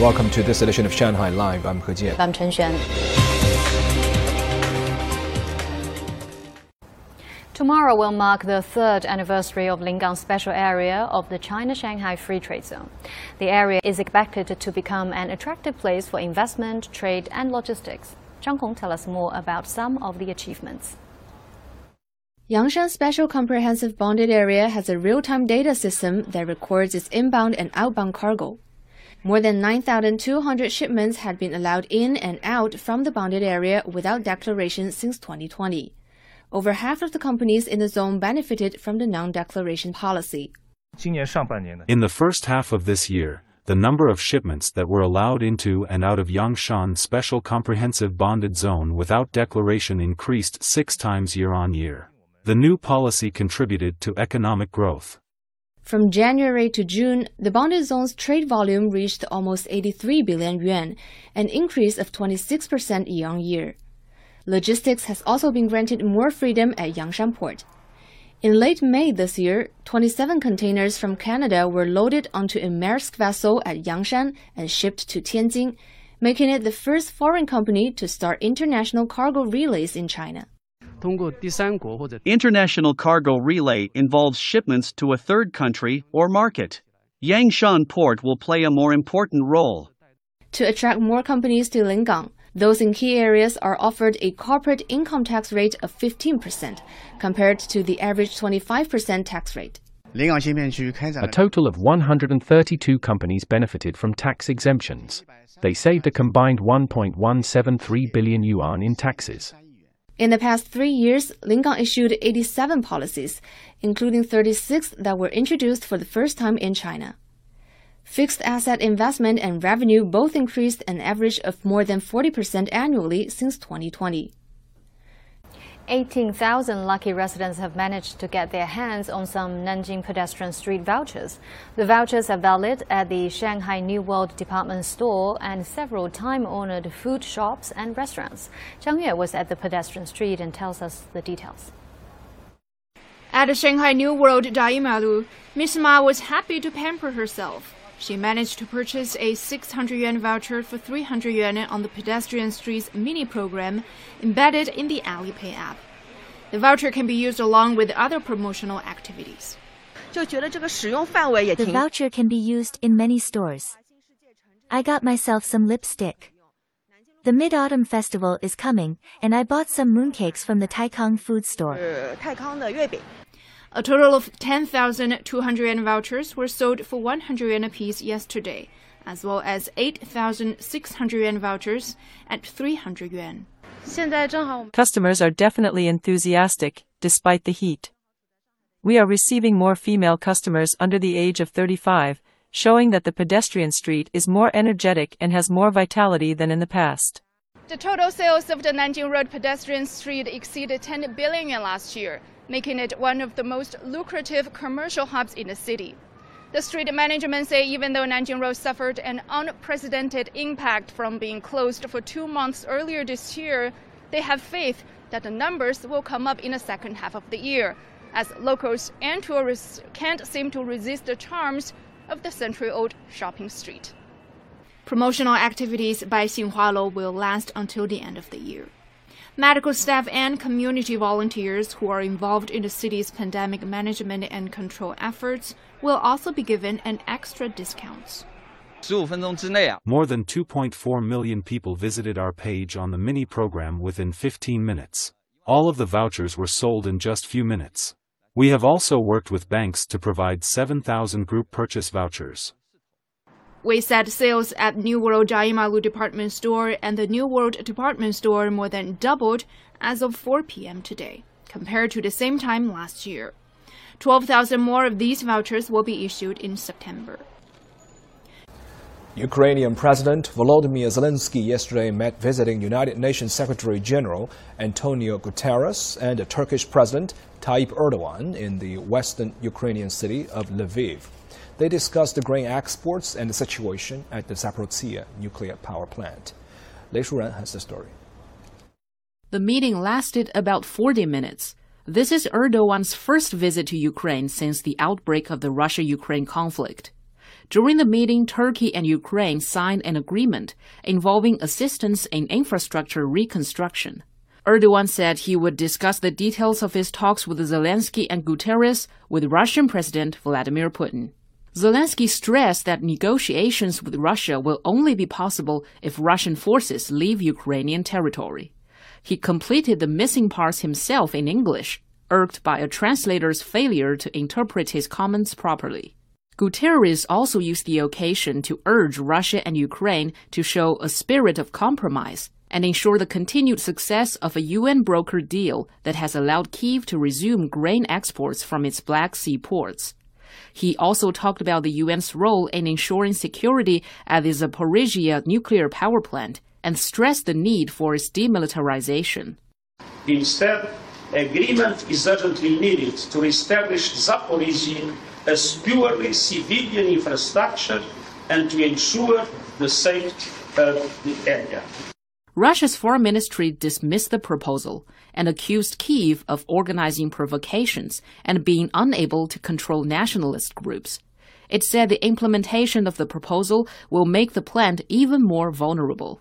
Welcome to this edition of Shanghai Live. I'm He Jian. I'm Chen Xuan. Tomorrow will mark the third anniversary of Lingang Special Area of the China-Shanghai Free Trade Zone. The area is expected to become an attractive place for investment, trade and logistics. Zhang Hong tells us more about some of the achievements. Yangshan Special Comprehensive Bonded Area has a real-time data system that records its inbound and outbound cargo. More than 9,200 shipments had been allowed in and out from the bonded area without declaration since 2020. Over half of the companies in the zone benefited from the non-declaration policy. In the first half of this year, the number of shipments that were allowed into and out of Yangshan Special Comprehensive Bonded Zone without declaration increased six times year on year. The new policy contributed to economic growth. From January to June, the bonded zone's trade volume reached almost 83 billion yuan, an increase of 26% year on year. Logistics has also been granted more freedom at Yangshan Port. In late May this year, 27 containers from Canada were loaded onto a Maersk vessel at Yangshan and shipped to Tianjin, making it the first foreign company to start international cargo relays in China. International cargo relay involves shipments to a third country or market. Yangshan Port will play a more important role. To attract more companies to Lingang, those in key areas are offered a corporate income tax rate of 15%, compared to the average 25% tax rate. A total of 132 companies benefited from tax exemptions. They saved a combined 1.173 billion yuan in taxes. In the past three years, Lingang issued 87 policies, including 36 that were introduced for the first time in China. Fixed asset investment and revenue both increased an average of more than 40% annually since 2020. 18,000 lucky residents have managed to get their hands on some Nanjing pedestrian street vouchers. The vouchers are valid at the Shanghai New World department store and several time-honored food shops and restaurants. Zhang Yue was at the pedestrian street and tells us the details. At the Shanghai New World Daimaru, Miss Ma was happy to pamper herself. She managed to purchase a 600 yuan voucher for 300 yuan on the pedestrian streets mini program embedded in the Alipay app. The voucher can be used along with other promotional activities. The voucher can be used in many stores. I got myself some lipstick. The Mid-Autumn Festival is coming, and I bought some mooncakes from the Taikang food store. A total of 10,200 yuan vouchers were sold for 100 yuan apiece yesterday, as well as 8,600 yuan vouchers at 300 yuan. Customers are definitely enthusiastic, despite the heat. We are receiving more female customers under the age of 35, showing that the pedestrian street is more energetic and has more vitality than in the past. The total sales of the Nanjing Road pedestrian street exceeded 10 billion yuan last year, making it one of the most lucrative commercial hubs in the city. The street management say even though Nanjing Road suffered an unprecedented impact from being closed for two months earlier this year, they have faith that the numbers will come up in the second half of the year, as locals and tourists can't seem to resist the charms of the century-old shopping street. Promotional activities by Xinhualo will last until the end of the year. Medical staff and community volunteers who are involved in the city's pandemic management and control efforts will also be given an extra discount. More than 2.4 million people visited our page on the mini program within 15 minutes. All of the vouchers were sold in just few minutes. We have also worked with banks to provide 7,000 group purchase vouchers. We said sales at New World Daimaru department store and the New World department store more than doubled as of 4 p.m. today, compared to the same time last year. 12,000 more of these vouchers will be issued in September. Ukrainian President Volodymyr Zelensky yesterday met visiting United Nations Secretary General Antonio Guterres and the Turkish President Tayyip Erdogan in the western Ukrainian city of Lviv. They discussed the grain exports and the situation at the Zaporizhzhia nuclear power plant. Lei Shuren has the story. The meeting lasted about 40 minutes. This is Erdogan's first visit to Ukraine since the outbreak of the Russia Ukraine conflict. During the meeting, Turkey and Ukraine signed an agreement involving assistance in infrastructure reconstruction. Erdogan said he would discuss the details of his talks with Zelensky and Guterres with Russian President Vladimir Putin. Zelensky stressed that negotiations with Russia will only be possible if Russian forces leave Ukrainian territory. He completed the missing parts himself in English, irked by a translator's failure to interpret his comments properly. Guterres also used the occasion to urge Russia and Ukraine to show a spirit of compromise and ensure the continued success of a UN brokered deal that has allowed Kiev to resume grain exports from its Black Sea ports. He also talked about the UN's role in ensuring security at the Zaporizhia nuclear power plant and stressed the need for its demilitarization. Instead, agreement is urgently needed to establish Zaporizhia as purely civilian infrastructure and to ensure the safety of the area. Russia's foreign ministry dismissed the proposal and accused Kiev of organizing provocations and being unable to control nationalist groups. It said the implementation of the proposal will make the plant even more vulnerable.